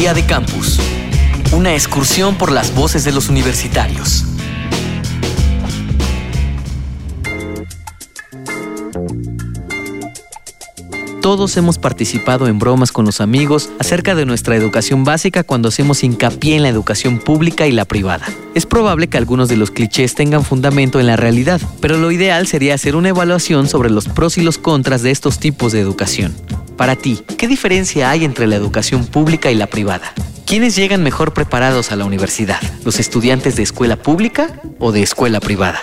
Día de Campus. Una excursión por las voces de los universitarios. Todos hemos participado en bromas con los amigos acerca de nuestra educación básica cuando hacemos hincapié en la educación pública y la privada. Es probable que algunos de los clichés tengan fundamento en la realidad, pero lo ideal sería hacer una evaluación sobre los pros y los contras de estos tipos de educación. Para ti, ¿qué diferencia hay entre la educación pública y la privada? ¿Quiénes llegan mejor preparados a la universidad? ¿Los estudiantes de escuela pública o de escuela privada?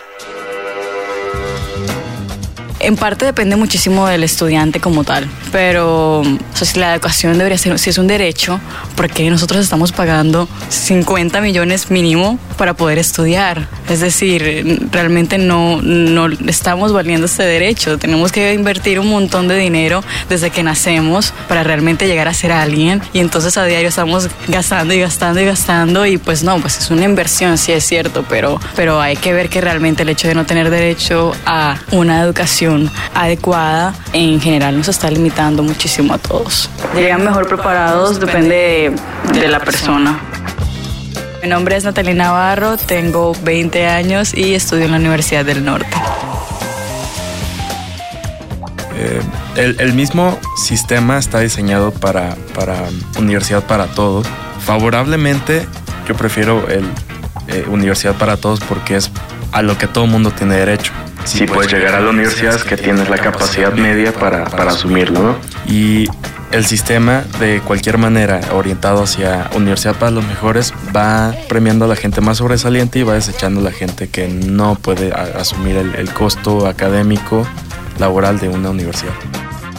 En parte depende muchísimo del estudiante como tal, pero si la educación debería ser, si es un derecho, porque nosotros estamos pagando 50 millones mínimo para poder estudiar. Es decir, realmente no, no estamos valiendo este derecho. Tenemos que invertir un montón de dinero desde que nacemos para realmente llegar a ser alguien y entonces a diario estamos gastando y gastando y gastando y pues no, pues es una inversión, sí es cierto, pero, pero hay que ver que realmente el hecho de no tener derecho a una educación adecuada en general nos está limitando muchísimo a todos. Llegan mejor preparados, depende de, la persona. Mi nombre es Natalia Navarro, tengo 20 años y estudio en la Universidad del Norte. Eh, el, mismo sistema está diseñado para, para universidad para todos. Favorablemente, yo prefiero el eh, universidad para todos porque es a lo que todo el mundo tiene derecho si puedes llegar a la universidad es que tienes la capacidad media para, para asumirlo, ¿no? Y el sistema de cualquier manera orientado hacia universidad para los mejores va premiando a la gente más sobresaliente y va desechando a la gente que no puede asumir el, el costo académico laboral de una universidad.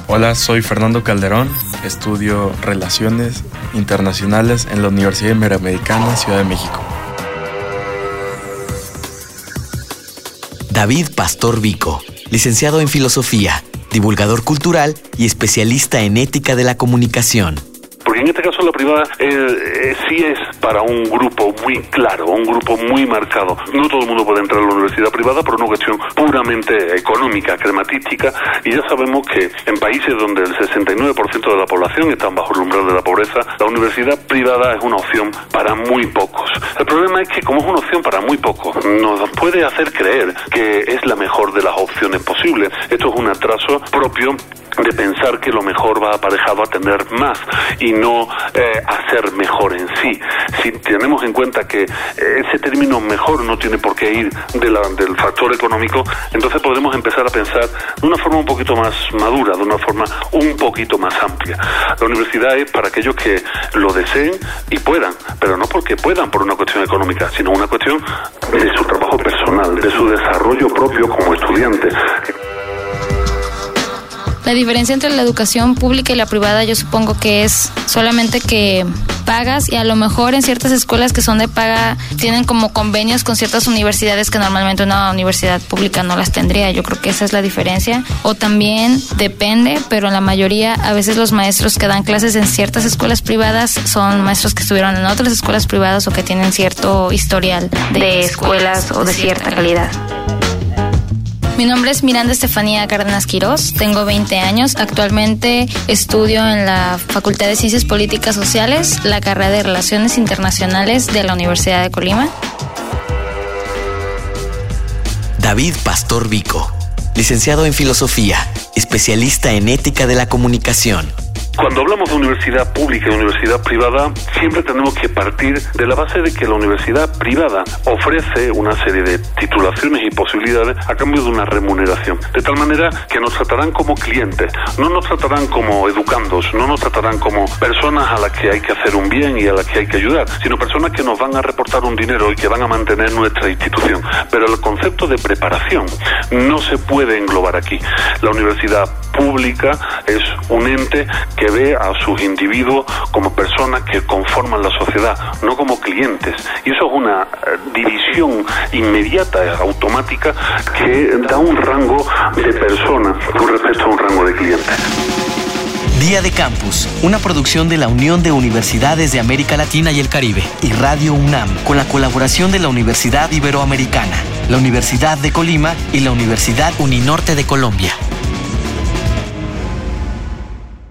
Hola, soy Fernando Calderón, estudio Relaciones Internacionales en la Universidad Iberoamericana, Ciudad de México. David Pastor Vico, licenciado en Filosofía, divulgador cultural y especialista en ética de la comunicación porque en este caso la privada eh, eh, sí es para un grupo muy claro, un grupo muy marcado. No todo el mundo puede entrar a la universidad privada por una cuestión puramente económica, crematística, y ya sabemos que en países donde el 69% de la población está bajo el umbral de la pobreza, la universidad privada es una opción para muy pocos. El problema es que como es una opción para muy pocos, nos puede hacer creer que es la mejor de las opciones posibles. Esto es un atraso propio de pensar que lo mejor va aparejado a tener más y no eh, a ser mejor en sí. Si tenemos en cuenta que eh, ese término mejor no tiene por qué ir del factor económico, entonces podremos empezar a pensar de una forma un poquito más madura, de una forma un poquito más amplia. La universidad es para aquellos que lo deseen y puedan, pero no porque puedan por una cuestión económica, sino una cuestión de su trabajo personal, de su desarrollo propio como estudiante. La diferencia entre la educación pública y la privada yo supongo que es solamente que pagas y a lo mejor en ciertas escuelas que son de paga tienen como convenios con ciertas universidades que normalmente una universidad pública no las tendría. Yo creo que esa es la diferencia. O también depende, pero en la mayoría a veces los maestros que dan clases en ciertas escuelas privadas son maestros que estuvieron en otras escuelas privadas o que tienen cierto historial de escuelas o de cierta calidad. Mi nombre es Miranda Estefanía Cárdenas Quirós, tengo 20 años, actualmente estudio en la Facultad de Ciencias Políticas Sociales, la carrera de Relaciones Internacionales de la Universidad de Colima. David Pastor Vico, licenciado en Filosofía, especialista en Ética de la Comunicación cuando hablamos de universidad pública y universidad privada, siempre tenemos que partir de la base de que la universidad privada ofrece una serie de titulaciones y posibilidades a cambio de una remuneración. De tal manera que nos tratarán como clientes, no nos tratarán como educandos, no nos tratarán como personas a las que hay que hacer un bien y a las que hay que ayudar, sino personas que nos van a reportar un dinero y que van a mantener nuestra institución. Pero el concepto de preparación no se puede englobar aquí. La universidad pública es un ente que ve a sus individuos como personas que conforman la sociedad, no como clientes. Y eso es una eh, división inmediata, automática, que da un rango de persona con respecto a un rango de clientes. Día de Campus, una producción de la Unión de Universidades de América Latina y el Caribe y Radio UNAM, con la colaboración de la Universidad Iberoamericana, la Universidad de Colima y la Universidad Uninorte de Colombia.